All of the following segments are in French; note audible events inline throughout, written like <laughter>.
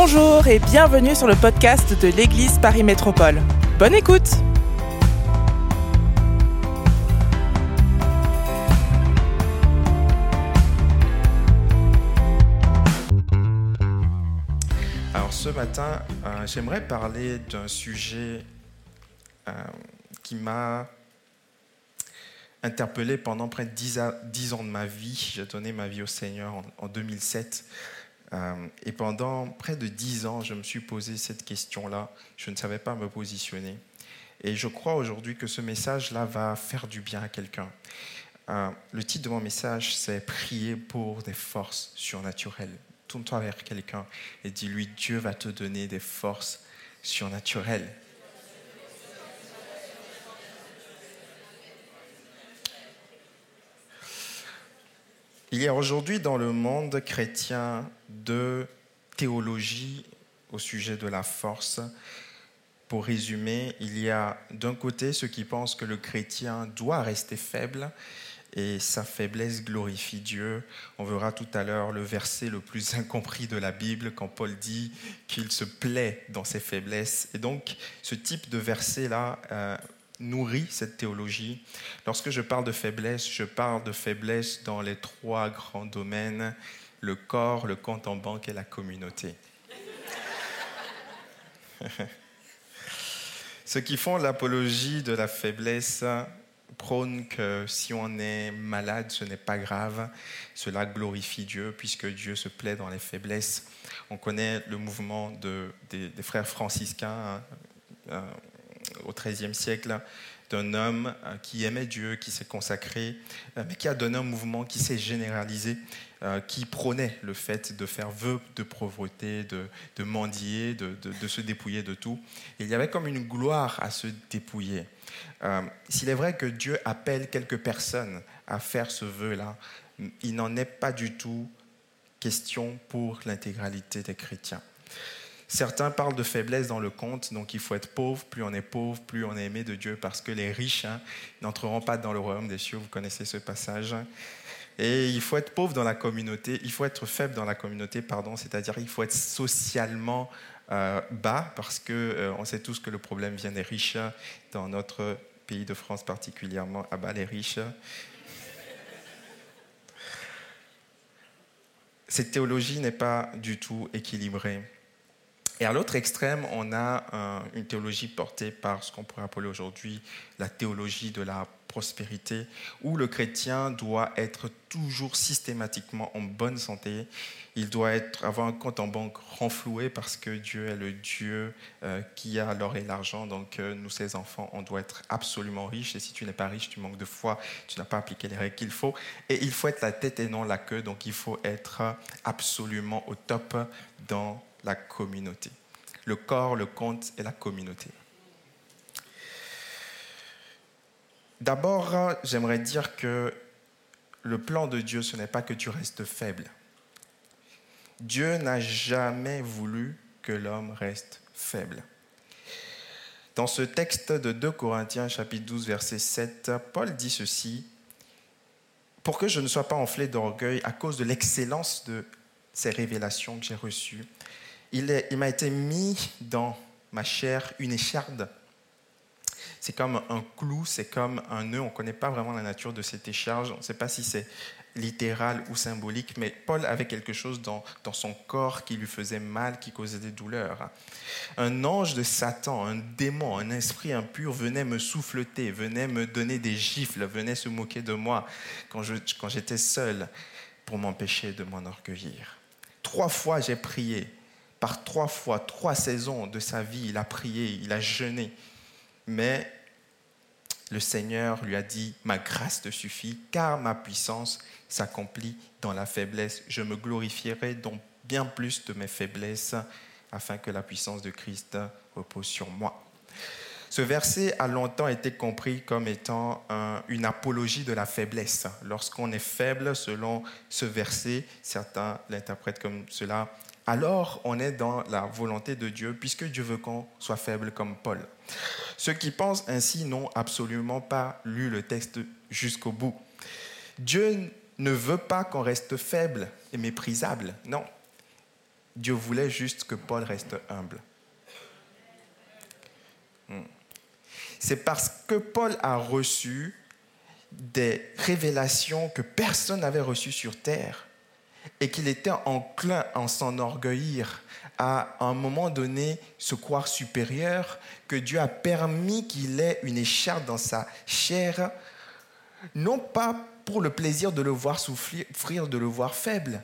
Bonjour et bienvenue sur le podcast de l'Église Paris Métropole. Bonne écoute Alors ce matin, euh, j'aimerais parler d'un sujet euh, qui m'a interpellé pendant près de 10, a- 10 ans de ma vie. J'ai donné ma vie au Seigneur en, en 2007. Euh, et pendant près de 10 ans, je me suis posé cette question-là. Je ne savais pas me positionner. Et je crois aujourd'hui que ce message-là va faire du bien à quelqu'un. Euh, le titre de mon message, c'est Prier pour des forces surnaturelles. Tourne-toi vers quelqu'un et dis-lui, Dieu va te donner des forces surnaturelles. Il y a aujourd'hui dans le monde chrétien deux théologies au sujet de la force. Pour résumer, il y a d'un côté ceux qui pensent que le chrétien doit rester faible et sa faiblesse glorifie Dieu. On verra tout à l'heure le verset le plus incompris de la Bible quand Paul dit qu'il se plaît dans ses faiblesses. Et donc ce type de verset-là euh, nourrit cette théologie. Lorsque je parle de faiblesse, je parle de faiblesse dans les trois grands domaines, le corps, le compte en banque et la communauté. <laughs> Ceux qui font l'apologie de la faiblesse prônent que si on est malade, ce n'est pas grave. Cela glorifie Dieu puisque Dieu se plaît dans les faiblesses. On connaît le mouvement de- des, des frères franciscains hein, euh, au XIIIe siècle d'un homme euh, qui aimait Dieu, qui s'est consacré, euh, mais qui a donné un mouvement qui s'est généralisé, euh, qui prônait le fait de faire vœu de pauvreté, de, mendier, de, se dépouiller de tout. Il y avait comme une gloire à se dépouiller. S'il est vrai que Dieu appelle quelques personnes à faire ce vœu-là, il n'en est pas du tout question pour l'intégralité des chrétiens. Certains parlent de faiblesse dans le conte, donc il faut être pauvre. Plus on est pauvre, plus on est aimé de Dieu, parce que les riches hein, n'entreront pas dans le royaume des cieux. Vous connaissez ce passage. Et il faut être pauvre dans la communauté, il faut être faible dans la communauté, pardon, c'est-à-dire il faut être socialement euh, bas, parce que euh, on sait tous que le problème vient des riches, dans notre pays de France particulièrement, à bas les riches. Cette théologie n'est pas du tout équilibrée. Et à l'autre extrême, on a euh, une théologie portée par ce qu'on pourrait appeler aujourd'hui la théologie de la prospérité, où le chrétien doit être toujours systématiquement en bonne santé. Il doit avoir un compte en banque renfloué parce que Dieu est le Dieu euh, qui a l'or et l'argent. Donc euh, nous, ses enfants, on doit être absolument riches. Et si tu n'es pas riche, tu manques de foi, tu n'as pas appliqué les règles qu'il faut. Et il faut être la tête et non la queue. Donc il faut être absolument au top dans la communauté. Le corps, le compte et la communauté. D'abord, j'aimerais dire que le plan de Dieu, ce n'est pas que tu restes faible. Dieu n'a jamais voulu que l'homme reste faible. Dans ce texte de 2 Corinthiens chapitre 12 verset 7, Paul dit ceci, Pour que je ne sois pas enflé d'orgueil à cause de l'excellence de ces révélations que j'ai reçues, il, m'a été mis dans ma chair une écharde. C'est comme un clou, c'est comme un nœud. On ne connaît pas vraiment la nature de cette écharge. On ne sait pas si c'est littéral ou symbolique, mais Paul avait quelque chose dans, son corps qui lui faisait mal, qui causait des douleurs. Un ange de Satan, un démon, un esprit impur venait me souffleter, venait me donner des gifles, venait se moquer de moi quand j'étais seul pour m'empêcher de m'enorgueillir. Trois fois j'ai prié. Par trois fois, trois saisons de sa vie, il a prié, il a jeûné. Mais le Seigneur lui a dit, ma grâce te suffit, car ma puissance s'accomplit dans la faiblesse. Je me glorifierai donc bien plus de mes faiblesses, afin que la puissance de Christ repose sur moi. Ce verset a longtemps été compris comme étant un- une apologie de la faiblesse. Lorsqu'on est faible, selon ce verset, certains l'interprètent comme cela, alors on est dans la volonté de Dieu, puisque Dieu veut qu'on soit faible comme Paul. Ceux qui pensent ainsi n'ont absolument pas lu le texte jusqu'au bout. Dieu ne veut pas qu'on reste faible et méprisable, non. Dieu voulait juste que Paul reste humble. Hmm. C'est parce que Paul a reçu des révélations que personne n'avait reçues sur terre et qu'il était enclin à s'enorgueillir, à, un moment donné se croire supérieur, que Dieu a permis qu'il ait une écharpe dans sa chair, non pas pour le plaisir de le voir souffrir, de le voir faible,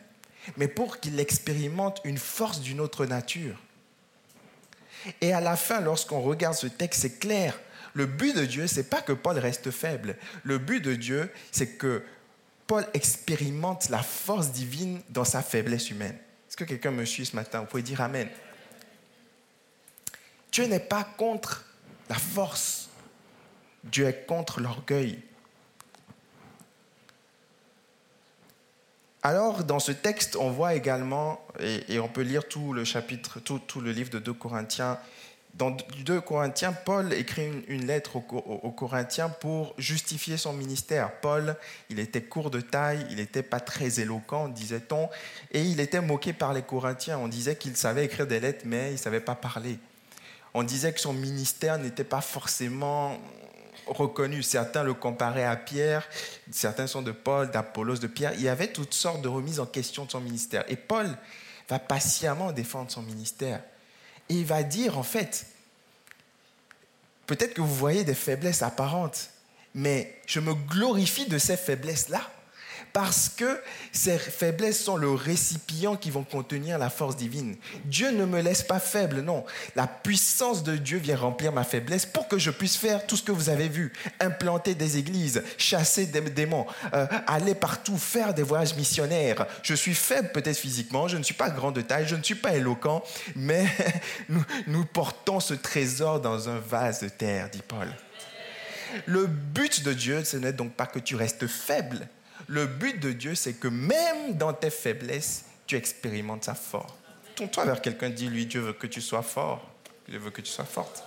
mais pour qu'il expérimente une force d'une autre nature. Et à la fin, lorsqu'on regarde ce texte, c'est clair. Le but de Dieu, c'est pas que Paul reste faible. Le but de Dieu, c'est que Paul expérimente la force divine dans sa faiblesse humaine. Est-ce que quelqu'un me suit ce matin? Vous pouvez dire Amen. Dieu n'est pas contre la force. Dieu est contre l'orgueil. Alors, dans ce texte, on voit également, et, on peut lire tout le chapitre, tout, le livre de 2 Corinthiens. Dans 2 Corinthiens, Paul écrit une, lettre aux, Corinthiens pour justifier son ministère. Paul, il était court de taille, il n'était pas très éloquent, disait-on, et il était moqué par les Corinthiens. On disait qu'il savait écrire des lettres, mais il ne savait pas parler. On disait que son ministère n'était pas forcément reconnu. Certains le comparaient à Pierre, certains sont de Paul, d'Apollos, de Pierre. Il y avait toutes sortes de remises en question de son ministère. Et Paul va patiemment défendre son ministère. Et il va dire, en fait, peut-être que vous voyez des faiblesses apparentes, mais je me glorifie de ces faiblesses-là parce que ces faiblesses sont le récipient qui vont contenir la force divine. Dieu ne me laisse pas faible, non. La puissance de Dieu vient remplir ma faiblesse pour que je puisse faire tout ce que vous avez vu, implanter des églises, chasser des démons, euh, aller partout, faire des voyages missionnaires. Je suis faible peut-être physiquement, je ne suis pas grand de taille, je ne suis pas éloquent, mais <laughs> nous, nous portons ce trésor dans un vase de terre, dit Paul. Le but de Dieu, ce n'est donc pas que tu restes faible, le but de Dieu, c'est que même dans tes faiblesses, tu expérimentes sa force. Tourne-toi vers quelqu'un, dis-lui, Dieu veut que tu sois fort. Dieu veut que tu sois forte.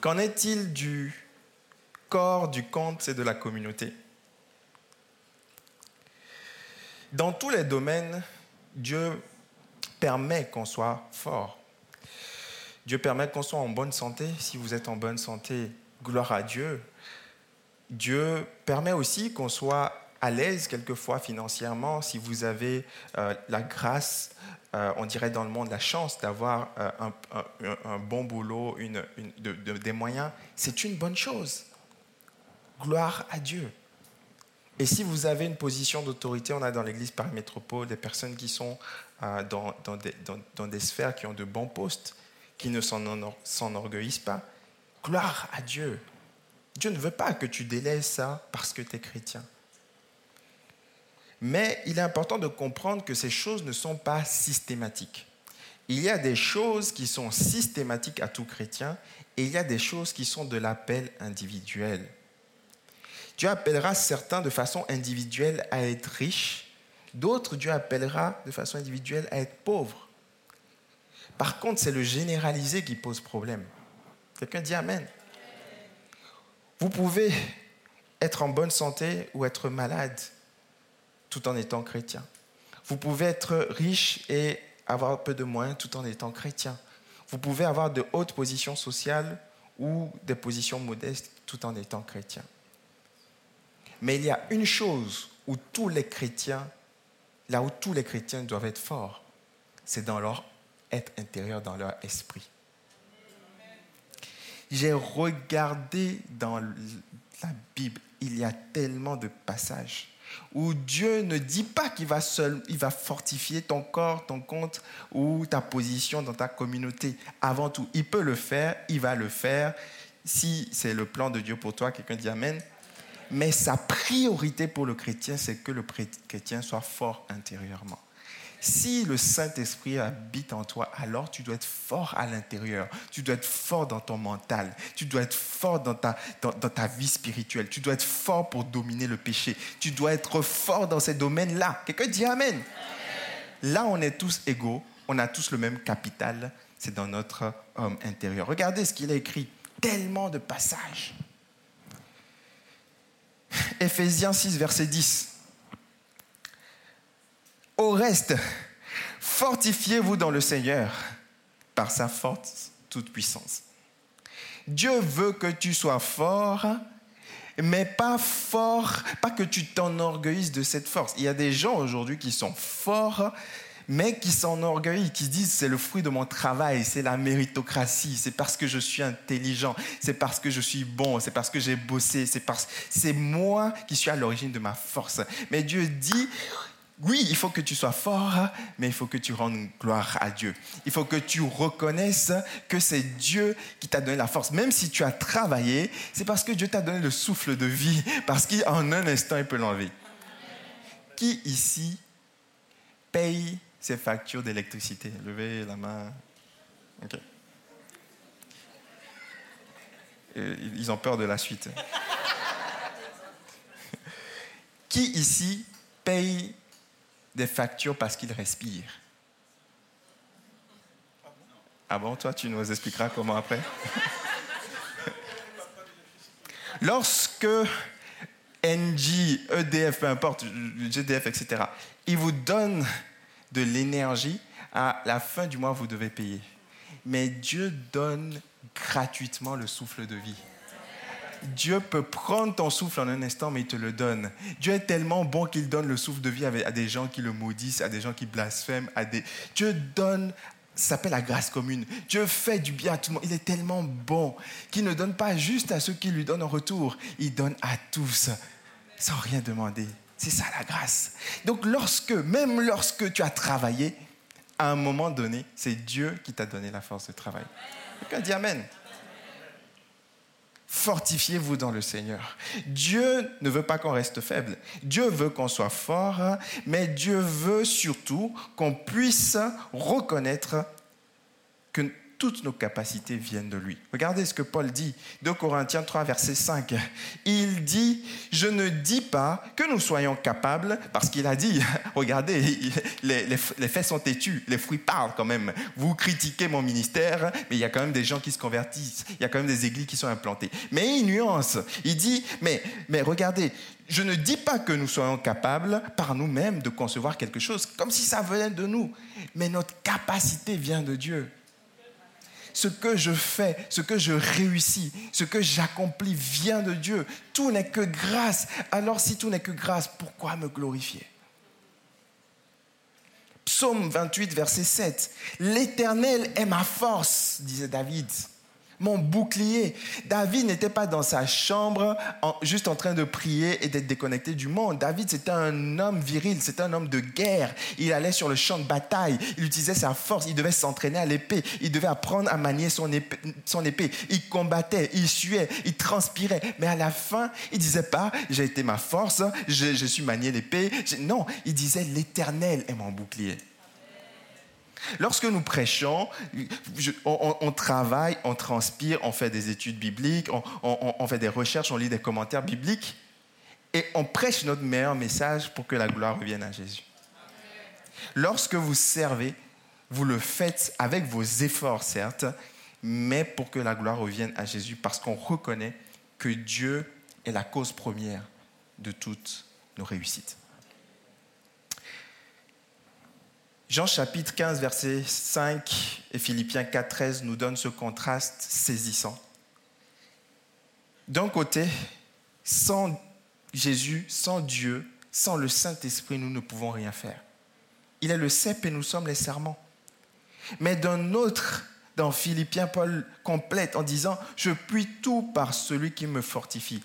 Qu'en est-il du corps, du compte et de la communauté? Dans tous les domaines, Dieu permet qu'on soit fort. Dieu permet qu'on soit en bonne santé. Si vous êtes en bonne santé, gloire à Dieu. Dieu permet aussi qu'on soit à l'aise quelquefois financièrement si vous avez euh, la grâce, euh, on dirait dans le monde la chance d'avoir euh, un, bon boulot, des moyens. C'est une bonne chose. Gloire à Dieu. Et si vous avez une position d'autorité, on a dans l'Église par métropole des personnes qui sont dans, des, sphères qui ont de bons postes qui ne s'enorgueillissent pas. Gloire à Dieu. Dieu ne veut pas que tu délaisses ça parce que tu es chrétien. Mais il est important de comprendre que ces choses ne sont pas systématiques. Il y a des choses qui sont systématiques à tout chrétien et il y a des choses qui sont de l'appel individuel. Dieu appellera certains de façon individuelle à être riches, d'autres Dieu appellera de façon individuelle à être pauvres. Par contre, c'est le généralisé qui pose problème. Quelqu'un dit Amen. Vous pouvez être en bonne santé ou être malade tout en étant chrétien. Vous pouvez être riche et avoir peu de moins tout en étant chrétien. Vous pouvez avoir de hautes positions sociales ou des positions modestes tout en étant chrétien. Mais il y a une chose où tous les chrétiens, là où tous les chrétiens doivent être forts, c'est dans leur être intérieur dans leur esprit. J'ai regardé dans la Bible, il y a tellement de passages où Dieu ne dit pas qu'il va seul, il va fortifier ton corps, ton compte ou ta position dans ta communauté. Avant tout, il peut le faire, il va le faire. Si c'est le plan de Dieu pour toi, quelqu'un dit Amen. Mais sa priorité pour le chrétien, c'est que le chrétien soit fort intérieurement. Si le Saint-Esprit habite en toi, alors tu dois être fort à l'intérieur. Tu dois être fort dans ton mental. Tu dois être fort dans ta, dans, ta vie spirituelle. Tu dois être fort pour dominer le péché. Tu dois être fort dans ces domaines-là. Quelqu'un dit Amen. Là, on est tous égaux. On a tous le même capital. C'est dans notre homme intérieur. Regardez ce qu'il a écrit. Tellement de passages. <laughs> Éphésiens 6, verset 10. Au reste, fortifiez-vous dans le Seigneur par sa force toute puissance. Dieu veut que tu sois fort, mais pas fort, pas que tu t'enorgueillisses de cette force. Il y a des gens aujourd'hui qui sont forts, mais qui s'enorgueillissent, qui disent c'est le fruit de mon travail, c'est la méritocratie, c'est parce que je suis intelligent, c'est parce que je suis bon, c'est parce que j'ai bossé, c'est parce c'est moi qui suis à l'origine de ma force. Mais Dieu dit oui, il faut que tu sois fort, mais il faut que tu rendes gloire à Dieu. Il faut que tu reconnaisses que c'est Dieu qui t'a donné la force. Même si tu as travaillé, c'est parce que Dieu t'a donné le souffle de vie, parce qu'en un instant, il peut l'enlever. Qui ici paye ses factures d'électricité? Levez la main. Ok. Euh, ils ont peur de la suite. <laughs> Qui ici paye des factures parce qu'il respire. Ah bon, toi, tu nous expliqueras comment après <laughs> Lorsque NG, EDF, peu importe, GDF, etc., ils vous donnent de l'énergie, à la fin du mois, vous devez payer. Mais Dieu donne gratuitement le souffle de vie. Dieu peut prendre ton souffle en un instant, mais il te le donne. Dieu est tellement bon qu'il donne le souffle de vie à des gens qui le maudissent, à des gens qui blasphèment. À des... Dieu donne ça s'appelle la grâce commune. Dieu fait du bien à tout le monde. Il est tellement bon qu'il ne donne pas juste à ceux qui lui donnent en retour. Il donne à tous sans rien demander. C'est ça la grâce. Donc lorsque, même lorsque tu as travaillé, à un moment donné, c'est Dieu qui t'a donné la force de travail. Quelqu'un dit Amen fortifiez-vous dans le Seigneur. Dieu ne veut pas qu'on reste faible. Dieu veut qu'on soit fort, mais Dieu veut surtout qu'on puisse reconnaître toutes nos capacités viennent de lui. Regardez ce que Paul dit, 2 Corinthiens 3, verset 5. Il dit, je ne dis pas que nous soyons capables, parce qu'il a dit, <laughs> regardez, les, faits sont têtus, les fruits parlent quand même. Vous critiquez mon ministère, mais il y a quand même des gens qui se convertissent, il y a quand même des églises qui sont implantées. Mais il nuance, il dit, mais, mais regardez, je ne dis pas que nous soyons capables par nous-mêmes de concevoir quelque chose, comme si ça venait de nous, mais notre capacité vient de Dieu ce que je fais, ce que je réussis, ce que j'accomplis vient de Dieu. Tout n'est que grâce. Alors si tout n'est que grâce, pourquoi me glorifier? Psaume 28, verset 7. L'Éternel est ma force, disait David mon bouclier. David n'était pas dans sa chambre juste en train de prier et d'être déconnecté du monde. David, c'était un homme viril, c'était un homme de guerre. Il allait sur le champ de bataille, il utilisait sa force, il devait s'entraîner à l'épée, il devait apprendre à manier son épée. Il combattait, il suait, il transpirait. Mais à la fin, il disait pas, j'ai été ma force, je, je suis manié l'épée. Non, il disait, l'Éternel est mon bouclier. Lorsque nous prêchons, on, travaille, on transpire, on fait des études bibliques, on, fait des recherches, on lit des commentaires bibliques et on prêche notre meilleur message pour que la gloire revienne à Jésus. Lorsque vous servez, vous le faites avec vos efforts, certes, mais pour que la gloire revienne à Jésus, parce qu'on reconnaît que Dieu est la cause première de toutes nos réussites. Jean chapitre 15, verset 5 et Philippiens 4, 13 nous donnent ce contraste saisissant. D'un côté, sans Jésus, sans Dieu, sans le Saint-Esprit, nous ne pouvons rien faire. Il est le cep et nous sommes les serments. Mais d'un autre, dans Philippiens, Paul complète en disant, je puis tout par celui qui me fortifie.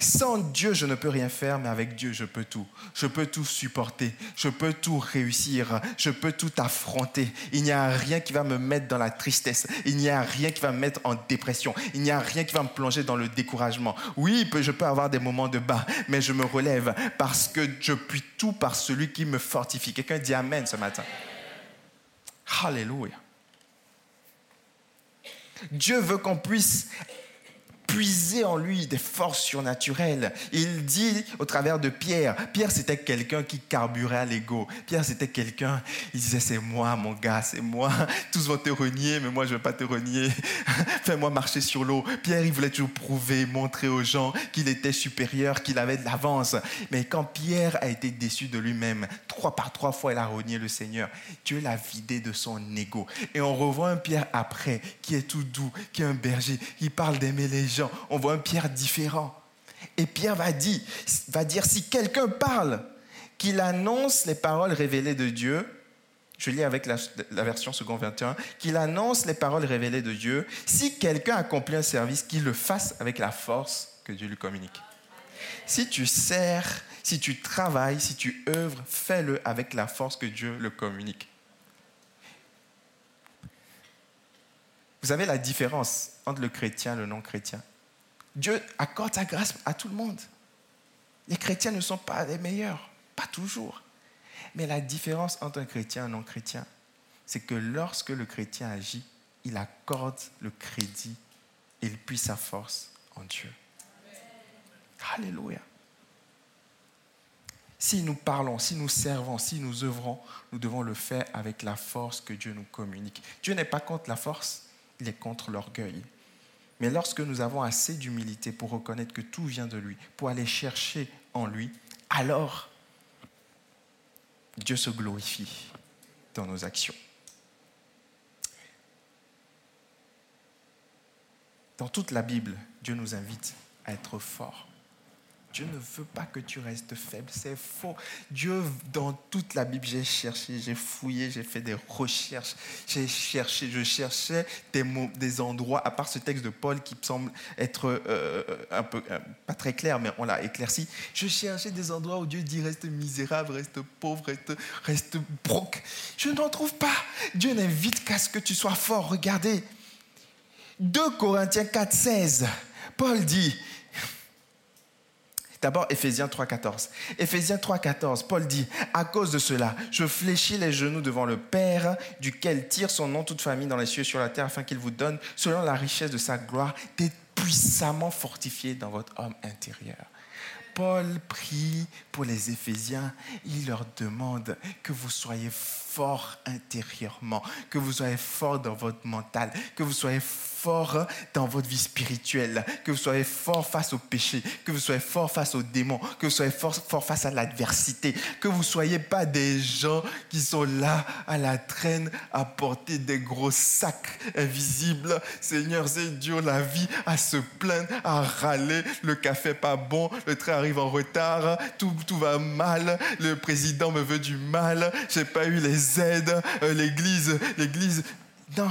Sans Dieu, je ne peux rien faire, mais avec Dieu, je peux tout. Je peux tout supporter. Je peux tout réussir. Je peux tout affronter. Il n'y a rien qui va me mettre dans la tristesse. Il n'y a rien qui va me mettre en dépression. Il n'y a rien qui va me plonger dans le découragement. Oui, je peux avoir des moments de bas, mais je me relève parce que je puis tout par celui qui me fortifie. Quelqu'un dit Amen ce matin. Alléluia. Dieu veut qu'on puisse puiser en lui des forces surnaturelles. Il dit au travers de Pierre, Pierre c'était quelqu'un qui carburait à l'ego. Pierre c'était quelqu'un, il disait c'est moi mon gars, c'est moi. <laughs> Tous vont te renier, mais moi je ne veux pas te renier. <laughs> Fais-moi marcher sur l'eau. Pierre il voulait toujours prouver, montrer aux gens qu'il était supérieur, qu'il avait de l'avance. Mais quand Pierre a été déçu de lui-même, trois par trois fois il a renié le Seigneur, Dieu l'a vidé de son ego. Et on revoit un Pierre après qui est tout doux, qui est un berger, qui parle d'aimer les gens. On voit un Pierre différent. Et Pierre va dire, va dire si quelqu'un parle, qu'il annonce les paroles révélées de Dieu, je lis avec la, version second 21, qu'il annonce les paroles révélées de Dieu, si quelqu'un accomplit un service, qu'il le fasse avec la force que Dieu lui communique. Si tu sers, si tu travailles, si tu œuvres, fais-le avec la force que Dieu le communique. Vous savez la différence entre le chrétien et le non-chrétien? Dieu accorde sa grâce à tout le monde. Les chrétiens ne sont pas les meilleurs, pas toujours. Mais la différence entre un chrétien et un non-chrétien, c'est que lorsque le chrétien agit, il accorde le crédit et il puise sa force en Dieu. Alléluia. Si nous parlons, si nous servons, si nous œuvrons, nous devons le faire avec la force que Dieu nous communique. Dieu n'est pas contre la force, il est contre l'orgueil. Mais lorsque nous avons assez d'humilité pour reconnaître que tout vient de lui, pour aller chercher en lui, alors Dieu se glorifie dans nos actions. Dans toute la Bible, Dieu nous invite à être forts. Dieu ne veut pas que tu restes faible, c'est faux. Dieu, dans toute la Bible, j'ai cherché, j'ai fouillé, j'ai fait des recherches, j'ai cherché, je cherchais des endroits, à part ce texte de Paul qui semble être euh, un peu, euh, pas très clair, mais on l'a éclairci. Je cherchais des endroits où Dieu dit reste misérable, reste pauvre, reste, reste broc. Je n'en trouve pas. Dieu n'invite qu'à ce que tu sois fort. Regardez. 2 Corinthiens 4, 16. Paul dit, D'abord, Éphésiens 3.14. Éphésiens 3.14, Paul dit, à cause de cela, je fléchis les genoux devant le Père, duquel tire son nom toute famille dans les cieux et sur la terre, afin qu'il vous donne, selon la richesse de sa gloire, d'être puissamment fortifié dans votre homme intérieur. Paul prie pour les Éphésiens, il leur demande que vous soyez forts intérieurement, que vous soyez forts dans votre mental, que vous soyez fort dans votre vie spirituelle, que vous soyez fort face au péché, que vous soyez fort face aux démons, que vous soyez fort, fort face à l'adversité, que vous ne soyez pas des gens qui sont là à la traîne à porter des gros sacs invisibles. Seigneur, c'est dur la vie à se plaindre, à râler, le café pas bon, le train arrive en retard, tout, va mal, le président me veut du mal, j'ai pas eu les aides, euh, l'église, l'église. Non.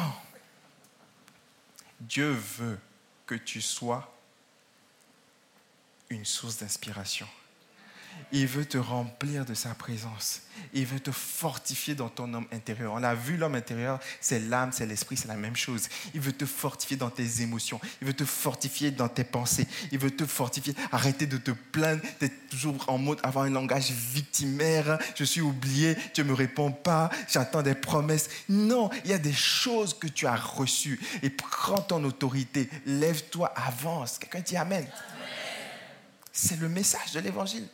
Dieu veut que tu sois une source d'inspiration. Il veut te remplir de sa présence. Il veut te fortifier dans ton homme intérieur. On a vu l'homme intérieur, c'est l'âme, c'est l'esprit, c'est la même chose. Il veut te fortifier dans tes émotions. Il veut te fortifier dans tes pensées. Il veut te fortifier. Arrêter de te plaindre, d'être toujours en mode avoir un langage victimaire. Je suis oublié, tu ne me réponds pas, j'attends des promesses. Non, il y a des choses que tu as reçues. Et prends ton autorité, lève-toi, avance. Quelqu'un dit Amen. C'est le message de l'évangile.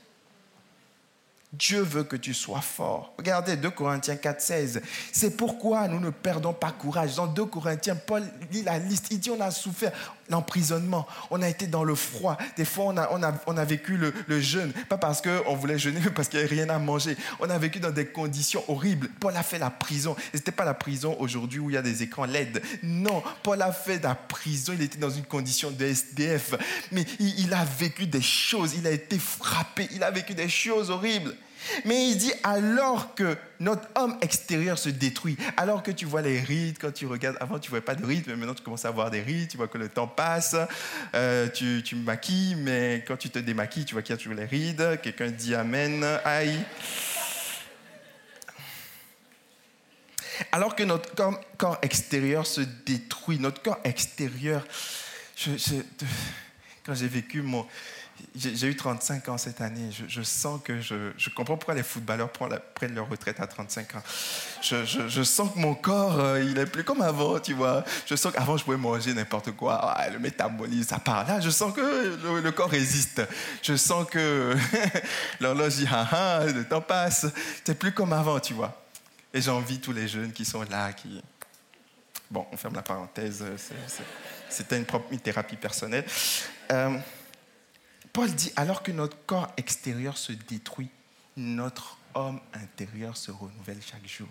Dieu veut que tu sois fort. Regardez 2 Corinthiens 4, 16. C'est pourquoi nous ne perdons pas courage. Dans 2 Corinthiens, Paul lit la liste. Il dit on a souffert l'emprisonnement, on a été dans le froid. Des fois, on a, on a, on a vécu le, le, jeûne. Pas parce qu'on voulait jeûner, <laughs> mais parce qu'il n'y avait rien à manger. On a vécu dans des conditions horribles. Paul a fait la prison. Ce n'était pas la prison aujourd'hui où il y a des écrans LED. Non, Paul a fait la prison. Il était dans une condition de SDF. Mais il a vécu des choses. Il a été frappé. Il a vécu des choses horribles. Mais il dit alors que notre homme extérieur se détruit, alors que tu vois les rides, quand tu regardes, avant tu ne voyais pas de rides, mais maintenant tu commences à voir des rides, tu vois que le temps passe, euh, tu, tu me maquilles, mais quand tu te démaquilles, tu vois qu'il y a toujours les rides. Quelqu'un dit Amen, aïe. Alors que notre corps, extérieur se détruit, notre corps extérieur, quand j'ai vécu mon, j'ai eu 35 ans cette année. Je, sens que je, comprends pourquoi les footballeurs prennent leur retraite à 35 ans. Je, sens que mon corps, euh, il est plus comme avant, tu vois. Je sens qu'avant, je pouvais manger n'importe quoi. Ah, le métabolisme, ça part. Là, je sens que le, corps résiste. Je sens que <laughs> l'horloge dit, ah, ah, le temps passe. C'est plus comme avant, tu vois. Et j'envie tous les jeunes qui sont là, qui... Bon, on ferme la parenthèse. C'était une, thérapie personnelle. Euh, Paul dit, alors que notre corps extérieur se détruit, notre homme intérieur se renouvelle chaque jour.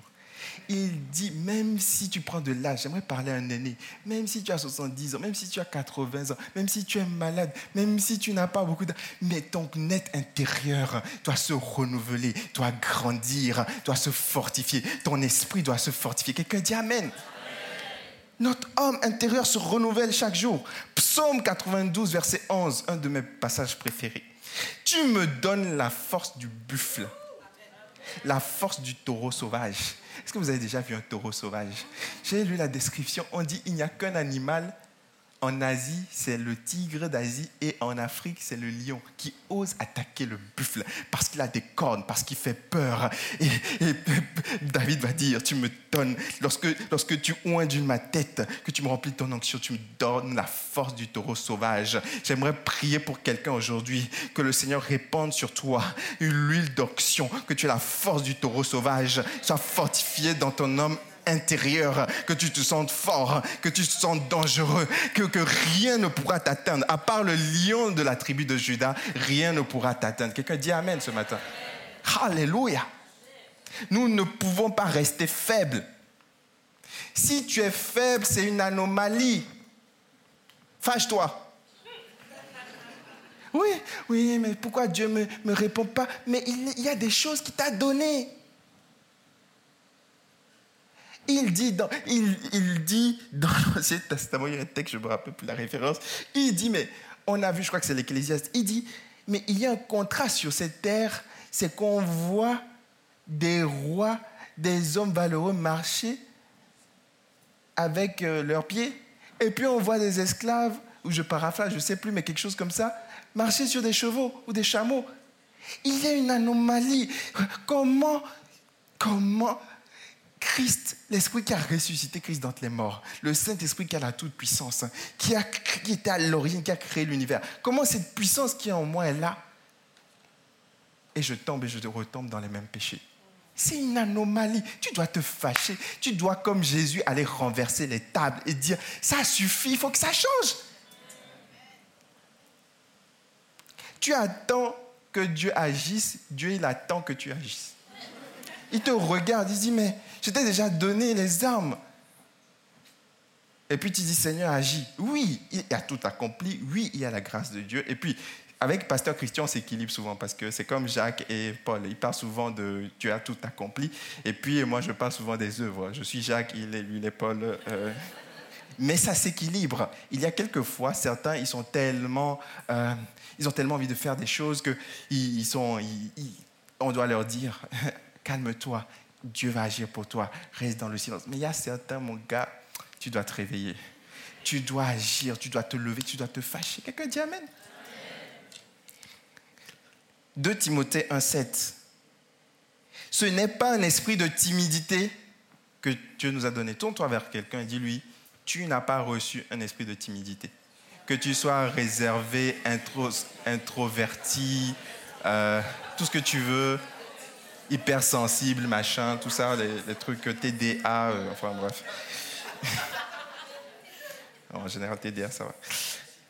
Il dit, même si tu prends de l'âge, j'aimerais parler à un aîné, même si tu as 70 ans, même si tu as 80 ans, même si tu es malade, même si tu n'as pas beaucoup d'âge, mais ton net intérieur doit se renouveler, doit grandir, doit se fortifier. Ton esprit doit se fortifier. Quelqu'un dit Amen. Notre homme intérieur se renouvelle chaque jour. Psaume 92, verset 11, un de mes passages préférés. Tu me donnes la force du buffle, la force du taureau sauvage. Est-ce que vous avez déjà vu un taureau sauvage? J'ai lu la description, on dit il n'y a qu'un animal en Asie, c'est le tigre d'Asie et en Afrique, c'est le lion qui ose attaquer le buffle parce qu'il a des cornes, parce qu'il fait peur. Et, David va dire, tu me donnes, lorsque, lorsque tu d'une ma tête, que tu me remplis de ton onction, tu me donnes la force du taureau sauvage. J'aimerais prier pour quelqu'un aujourd'hui, que le Seigneur répande sur toi une huile d'onction, que tu aies la force du taureau sauvage, sois fortifié dans ton homme intérieur, que tu te sentes fort, que tu te sentes dangereux, que, rien ne pourra t'atteindre. À part le lion de la tribu de Judas, rien ne pourra t'atteindre. Quelqu'un dit Amen ce matin. Alléluia. Nous ne pouvons pas rester faibles. Si tu es faible, c'est une anomalie. Fâche-toi. Oui, oui, mais pourquoi Dieu ne me, me répond pas? Mais il, il y a des choses qu'il t'a données. Il dit dans, l'Ancien Testament, il y a un texte, je ne me rappelle plus la référence, il dit, mais on a vu, je crois que c'est l'Ecclésiaste, il dit, mais il y a un contraste sur cette terre, c'est qu'on voit des rois, des hommes valeureux marcher avec euh, leurs pieds, et puis on voit des esclaves, ou je paraphrase, je ne sais plus, mais quelque chose comme ça, marcher sur des chevaux ou des chameaux. Il y a une anomalie. Comment, comment Christ, l'Esprit qui a ressuscité Christ d'entre les morts, le Saint-Esprit qui a la toute-puissance, qui, a, qui était à l'origine, qui a créé l'univers. Comment cette puissance qui est en moi est là Et je tombe et je retombe dans les mêmes péchés? C'est une anomalie. Tu dois te fâcher. Tu dois, comme Jésus, aller renverser les tables et dire, ça suffit, il faut que ça change. Tu attends que Dieu agisse, Dieu, il attend que tu agisses. Il te regarde, il dit, mais je t'ai déjà donné les armes. Et puis tu dis, Seigneur, agis. Oui, il a tout accompli. Oui, il y a la grâce de Dieu. Et puis, avec Pasteur Christian, on s'équilibre souvent parce que c'est comme Jacques et Paul. Ils parlent souvent de Dieu a tout accompli. Et puis, moi, je parle souvent des œuvres. Je suis Jacques, il est, lui, il Paul. Euh. mais ça s'équilibre. Il y a quelquefois, certains, ils sont tellement, euh, ils ont tellement envie de faire des choses que ils, sont, on doit leur dire, <laughs> calme-toi, Dieu va agir pour toi. Reste dans le silence. Mais il y a certains, mon gars, tu dois te réveiller. Tu dois agir, tu dois te lever, tu dois te fâcher. Quelqu'un dit Amen. 2 Timothée 1,7. Ce n'est pas un esprit de timidité que Dieu nous a donné. Tourne-toi vers quelqu'un et dis-lui Tu n'as pas reçu un esprit de timidité. Que tu sois réservé, introverti, euh, tout ce que tu veux, hypersensible, machin, tout ça, les, trucs TDA, euh, enfin bref. <laughs> en général, TDA, ça va.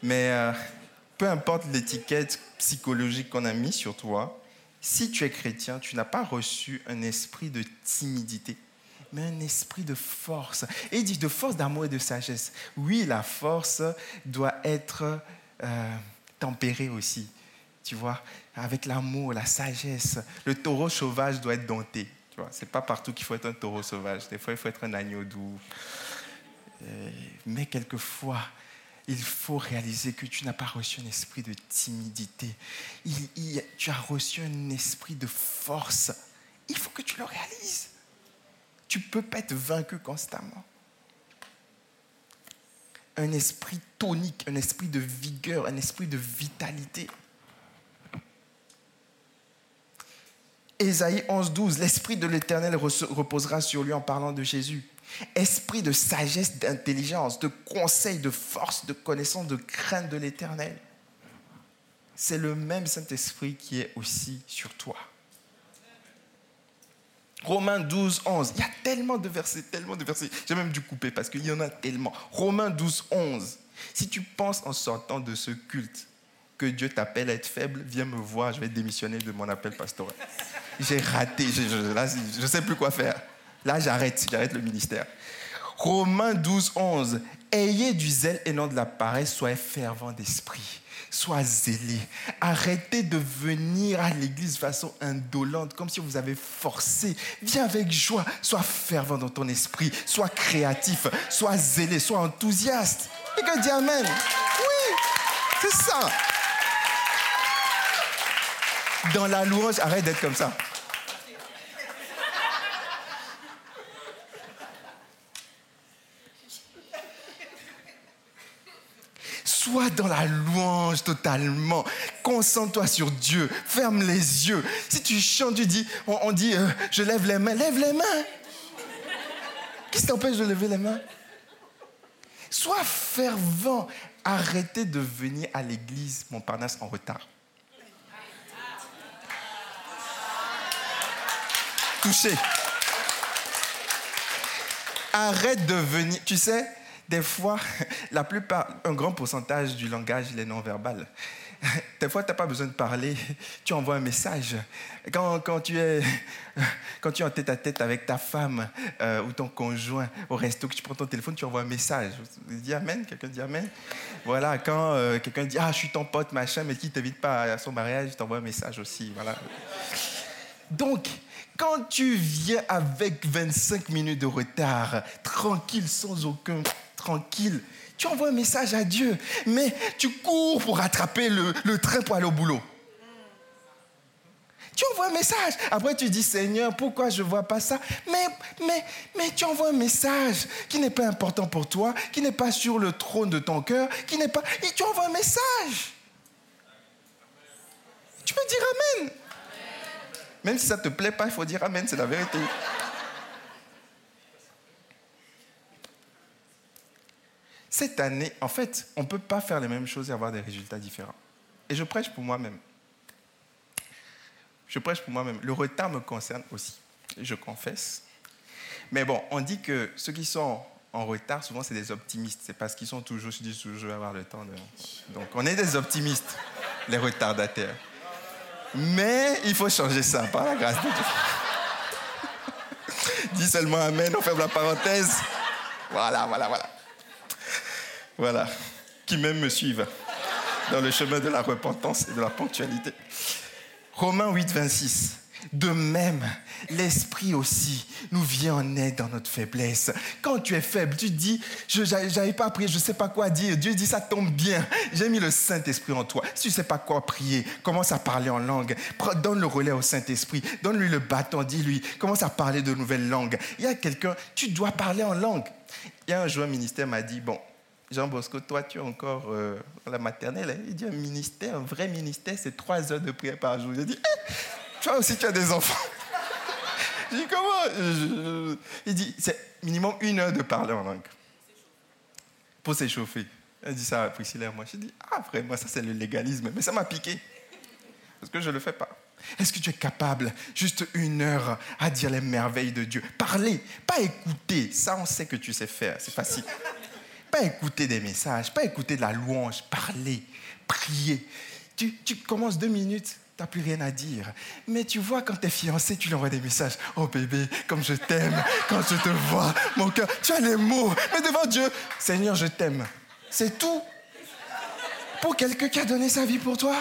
Mais euh, peu importe l'étiquette psychologique qu'on a mis sur toi, si tu es chrétien, tu n'as pas reçu un esprit de timidité, mais un esprit de force. Et il dit de force, d'amour et de sagesse. Oui, la force doit être euh, tempérée aussi tu vois, avec l'amour, la sagesse. Le taureau sauvage doit être dompté. Tu vois, c'est pas partout qu'il faut être un taureau sauvage. Des fois, il faut être un agneau doux. Euh, mais quelquefois, il faut réaliser que tu n'as pas reçu un esprit de timidité. tu as reçu un esprit de force. Il faut que tu le réalises. Tu ne peux pas être vaincu constamment. Un esprit tonique, un esprit de vigueur, un esprit de vitalité. Ésaïe 11, 12, l'Esprit de l'Éternel reposera sur lui en parlant de Jésus. Esprit de sagesse, d'intelligence, de conseil, de force, de connaissance, de crainte de l'Éternel. C'est le même Saint-Esprit qui est aussi sur toi. Romains 12, 11. Il y a tellement de versets, tellement de versets. J'ai même dû couper parce qu'il y en a tellement. Romains 12, 11. Si tu penses en sortant de ce culte que Dieu t'appelle à être faible, viens me voir, je vais démissionner de mon appel pastoral. J'ai raté, je ne sais plus quoi faire. Là, j'arrête, j'arrête le ministère. Romains 12, 11. Ayez du zèle et non de la paresse, soyez fervent d'esprit. Sois zélé. Arrêtez de venir à l'église de façon indolente, comme si vous avez forcé. Viens avec joie. Sois fervent dans ton esprit. Sois créatif. Sois zélé. Sois enthousiaste. Et que dit Amen. Oui, c'est ça. Dans la louange, arrête d'être comme ça. Sois dans la louange totalement. Concentre-toi sur Dieu. Ferme les yeux. Si tu chantes, tu dis, on, dit, euh, je lève les mains. Lève les mains. Qu'est-ce qui t'empêche de lever les mains? Sois fervent. Arrêtez de venir à l'église Montparnasse en retard. Touché. Arrête de venir. Tu sais, des fois, <laughs> la plupart, un grand pourcentage du langage, il est non-verbal. <laughs> Des fois, tu n'as pas besoin de parler, <laughs> tu envoies un message. Quand, quand, tu, es, quand tu es en tête à tête avec ta femme euh, ou ton conjoint au resto, que tu prends ton téléphone, tu envoies un message. Dis Amen, quelqu'un dit Amen. Voilà, quand euh, quelqu'un dit Ah, je suis ton pote, machin, mais qui ne t'invite pas à son mariage, tu t'envoies un message aussi. Voilà. Donc, quand tu viens avec 25 minutes de retard, tranquille, sans aucun tranquille. Tu envoies un message à Dieu, mais tu cours pour rattraper le, train pour aller au boulot. Tu envoies un message. Après, tu dis, Seigneur, pourquoi je ne vois pas ça? Mais, mais, mais tu envoies un message qui n'est pas important pour toi, qui n'est pas sur le trône de ton cœur, qui n'est pas... Et tu envoies un message. Tu peux dire Amen. Même si ça ne te plaît pas, il faut dire Amen, c'est la vérité. Cette année, en fait, on ne peut pas faire les mêmes choses et avoir des résultats différents. Et je prêche pour moi-même. Je prêche pour moi-même. Le retard me concerne aussi, je confesse. Mais bon, on dit que ceux qui sont en retard, souvent, c'est des optimistes. C'est parce qu'ils sont toujours, je dis toujours, je vais avoir le temps de... Donc, on est des optimistes, les retardataires. Mais il faut changer ça, par la grâce de Dieu. Dis seulement Amen, on ferme la parenthèse. Voilà, voilà, voilà. Voilà, qui même me suivent dans le chemin de la repentance et de la ponctualité. Romains 8, 26. De même, l'Esprit aussi nous vient en aide dans notre faiblesse. Quand tu es faible, tu dis, je n'avais pas prier, je ne sais pas quoi dire. Dieu dit, ça tombe bien. J'ai mis le Saint-Esprit en toi. Si tu ne sais pas quoi prier, commence à parler en langue. Donne le relais au Saint-Esprit. Donne-lui le bâton. Dis-lui, commence à parler de nouvelles langues. Il y a quelqu'un, tu dois parler en langue. Il y a un joueur ministère m'a dit, bon, Jean Bosco, toi, tu es encore euh, la maternelle. Hein. Il dit un ministère, un vrai ministère, c'est trois heures de prière par jour. Je dis, eh, toi aussi, tu as des enfants. <laughs> Je dis, comment Il dit, c'est minimum une heure de parler en langue pour s'échauffer. Elle dit ça à Priscilla moi. Je dis, ah, vraiment, ça, c'est le légalisme. Mais ça m'a piqué. Parce que je ne le fais pas. Est-ce que tu es capable, juste une heure, à dire les merveilles de Dieu? Parler, pas écouter. Ça, on sait que tu sais faire. C'est facile. Pas écouter des messages, pas écouter de la louange, parler, prier. Tu, commences deux minutes, plus rien à dire. Mais tu vois, quand tu es fiancé, tu lui envoies des messages. Oh bébé, comme je t'aime, quand je te vois, mon cœur, tu as les mots. Mais devant Dieu, Seigneur, je t'aime. C'est tout. Pour quelqu'un qui a donné sa vie pour toi,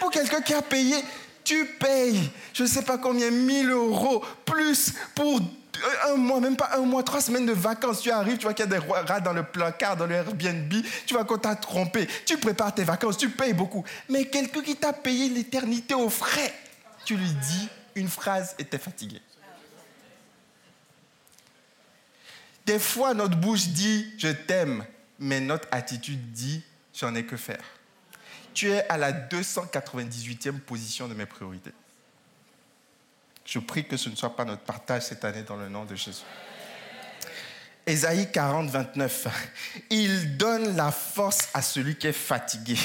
pour quelqu'un qui a payé, tu payes, je ne sais pas combien, 1000 euros plus pour un mois, même pas un mois, trois semaines de vacances. Tu arrives, tu vois qu'il y a des rats dans le placard, dans le Airbnb. Tu vois qu'on t'a trompé. Tu prépares tes vacances, tu payes beaucoup. Mais quelqu'un qui t'a payé l'éternité aux frais, tu lui dis une phrase et t'es fatigué. Des fois, notre bouche dit je t'aime, mais notre attitude dit j'en ai que faire. Tu es à la 298e position de mes priorités. Je prie que ce ne soit pas notre partage cette année dans le nom de Jésus. Ésaïe 40, 29. Il donne la force à celui qui est fatigué.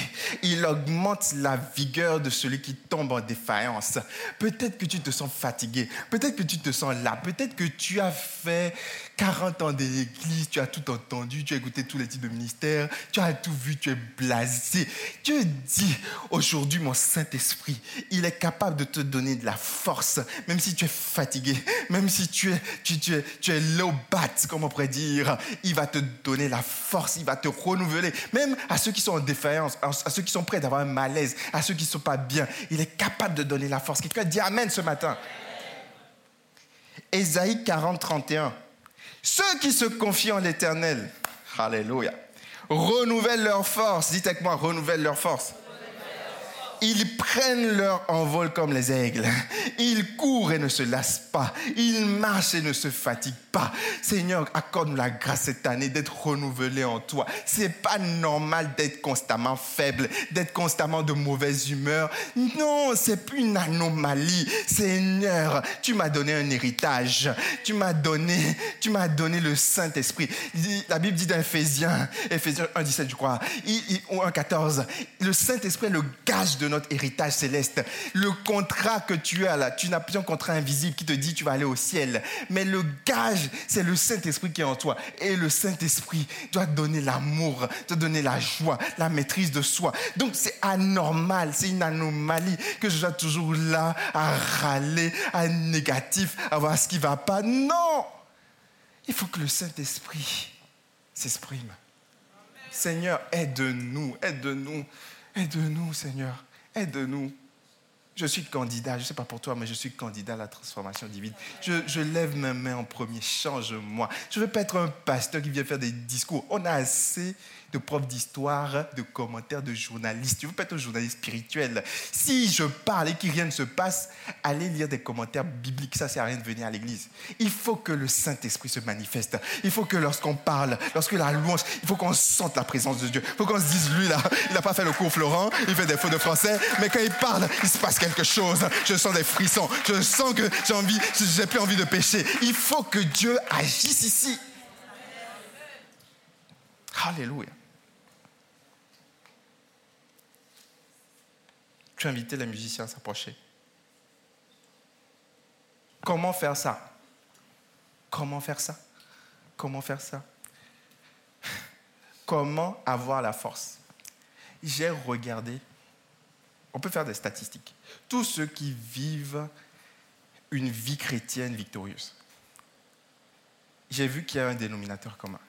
Il augmente la vigueur de celui qui tombe en défaillance. Peut-être que tu te sens fatigué. Peut-être que tu te sens là. Peut-être que tu as fait 40 ans d'église, tu as tout entendu, tu as écouté tous les types de ministères, tu as tout vu, tu es blasé. Dieu dit aujourd'hui, mon Saint-Esprit, il est capable de te donner de la force, même si tu es fatigué, même si tu es, tu, tu es, tu es low bat, comme on pourrait dire. Il va te donner la force, il va te renouveler. Même à ceux qui sont en défaillance, à ceux qui sont prêts d'avoir un malaise, à ceux qui ne sont pas bien, il est capable de donner la force. Quelqu'un dit Amen ce matin. Ésaïe 40, 31. Ceux qui se confient en l'Éternel, Alléluia, renouvellent leur force. Dites avec moi, renouvellent leur force. Ils prennent leur envol comme les aigles. Ils courent et ne se lassent pas. Ils marchent et ne se fatiguent pas. Seigneur, accorde-nous la grâce cette année d'être renouvelé en toi. C'est pas normal d'être constamment faible, d'être constamment de mauvaise humeur. Non, c'est plus une anomalie. Seigneur, tu m'as donné un héritage. Tu m'as donné, tu m'as donné le Saint-Esprit. La Bible dit dans Ephésiens, Ephésiens 1, 17, je crois, ou 1, 14, le Saint-Esprit est le gage de notre héritage céleste. Le contrat que tu as là, tu n'as plus un contrat invisible qui te dit tu vas aller au ciel. Mais le gage, c'est le Saint-Esprit qui est en toi. Et le Saint-Esprit doit donner l'amour, te donner la joie, la maîtrise de soi. Donc c'est anormal, c'est une anomalie que je sois toujours là à râler, à être négatif, à voir ce qui ne va pas. Non! Il faut que le Saint-Esprit s'exprime. Seigneur, aide-nous, aide-nous, aide-nous, Seigneur. Aide-nous. Je suis candidat, je ne sais pas pour toi, mais je suis candidat à la transformation divine. Je, lève ma main en premier, change-moi. Je ne veux pas être un pasteur qui vient faire des discours. On a assez de profs d'histoire, de commentaires, de journalistes. Tu veux pas être un journaliste spirituel? Si je parle et qu'il rien ne se passe, allez lire des commentaires bibliques. Ça, sert à rien de venir à l'église. Il faut que le Saint-Esprit se manifeste. Il faut que lorsqu'on parle, lorsque la louange, il faut qu'on sente la présence de Dieu. Il faut qu'on se dise, lui, là, il n'a pas fait le cours Florent, il fait des fautes de français, mais quand il parle, il se passe quelque chose. Je sens des frissons. Je sens que j'ai envie, j'ai plus envie de pécher. Il faut que Dieu agisse ici. Alléluia. As invité les musiciens à s'approcher. Comment faire ça? Comment faire ça? Comment faire ça? Comment avoir la force? J'ai regardé, on peut faire des statistiques, tous ceux qui vivent une vie chrétienne victorieuse. J'ai vu qu'il y a un dénominateur commun.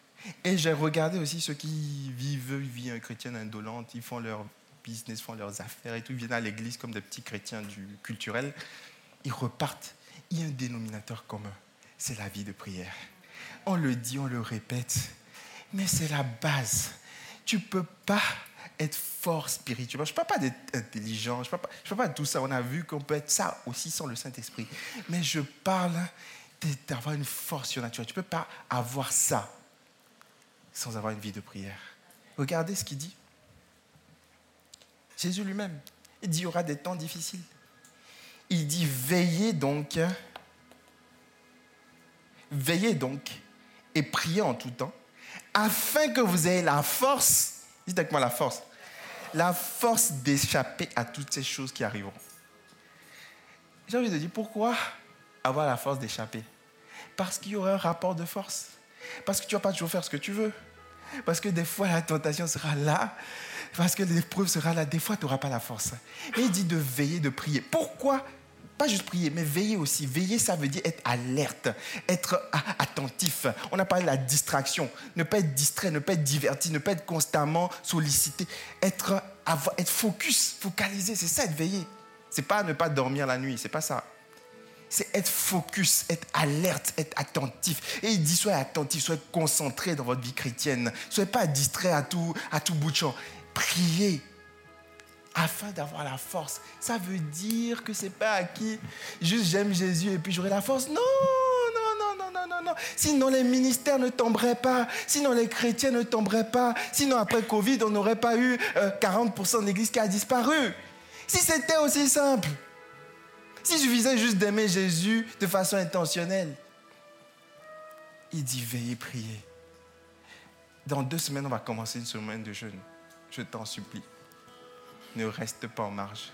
Et j'ai regardé aussi ceux qui vivent une vie chrétienne indolente, ils font leur business, font leurs affaires et tout, ils viennent à l'église comme des petits chrétiens du culturel, ils repartent. Il y a un dénominateur commun, c'est la vie de prière. On le dit, on le répète, mais c'est la base. Tu peux pas être fort spirituel. Je ne parle pas d'être intelligent, je ne parle, pas de tout ça. On a vu qu'on peut être ça aussi sans le Saint-Esprit. Mais je parle d'avoir une force surnaturelle. Tu ne peux pas avoir ça sans avoir une vie de prière. Regardez ce qu'il dit. Jésus lui-même. Il dit, il y aura des temps difficiles. Il dit, veillez donc, veillez donc et priez en tout temps, afin que vous ayez la force, dites avec moi la force, la force d'échapper à toutes ces choses qui arriveront. J'ai envie de dire, pourquoi avoir la force d'échapper? Parce qu'il y aura un rapport de force. Parce que tu ne vas pas toujours faire ce que tu veux. Parce que des fois, la tentation sera là parce que l'épreuve sera là. Des fois, tu n'auras pas la force. Mais il dit de veiller, de prier. Pourquoi? Pas juste prier, mais veiller aussi. Veiller, ça veut dire être alerte, être attentif. On a parlé de la distraction. Ne pas être distrait, ne pas être diverti, ne pas être constamment sollicité. Être, être focus, focalisé, c'est ça être veiller. C'est pas ne pas dormir la nuit, c'est pas ça. C'est être focus, être alerte, être attentif. Et il dit soyez attentif, soyez concentré dans votre vie chrétienne. Soyez pas distrait à tout, à tout bout de champ prier afin d'avoir la force. Ça veut dire que c'est pas acquis. Juste j'aime Jésus et puis j'aurai la force. Non, non, non, non, non, non, non. Sinon les ministères ne tomberaient pas. Sinon les chrétiens ne tomberaient pas. Sinon après Covid, on n'aurait pas eu 40% euh, de l'Église qui a disparu. Si c'était aussi simple. S'il suffisait juste d'aimer Jésus de façon intentionnelle. Il dit veillez, priez. Dans deux semaines, on va commencer une semaine de jeûne. Je t'en supplie. Ne reste pas en marge.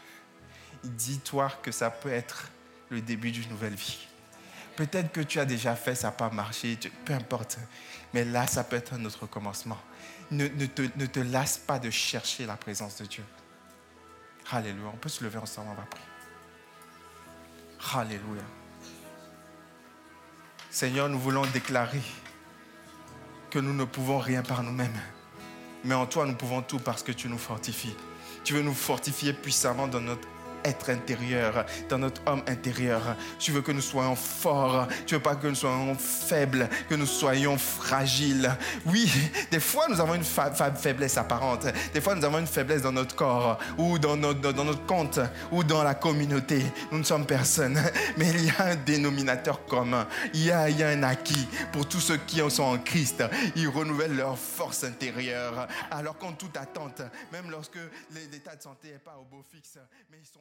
Dis-toi que ça peut être le début d'une nouvelle vie. Peut-être que tu as déjà fait, ça n'a pas marché, peu importe. Mais là, ça peut être un autre commencement. Ne, te, ne te lasse pas de chercher la présence de Dieu. Alléluia. On peut se lever ensemble, on va prier. Alléluia. Seigneur, nous voulons déclarer que nous ne pouvons rien par nous-mêmes. Mais en toi, nous pouvons tout parce que tu nous fortifies. Tu veux nous fortifier puissamment dans notre être intérieur, dans notre homme intérieur. Tu veux que nous soyons forts. Tu veux pas que nous soyons faibles, que nous soyons fragiles. Oui, des fois nous avons une faiblesse apparente. Des fois nous avons une faiblesse dans notre corps ou dans notre, dans notre compte ou dans la communauté. Nous ne sommes personne. Mais il y a un dénominateur commun. Il y a, il y a un acquis pour tous ceux qui sont en Christ. Ils renouvellent leur force intérieure. Alors qu'en toute attente, même lorsque l'état de santé n'est pas au beau fixe, mais ils sont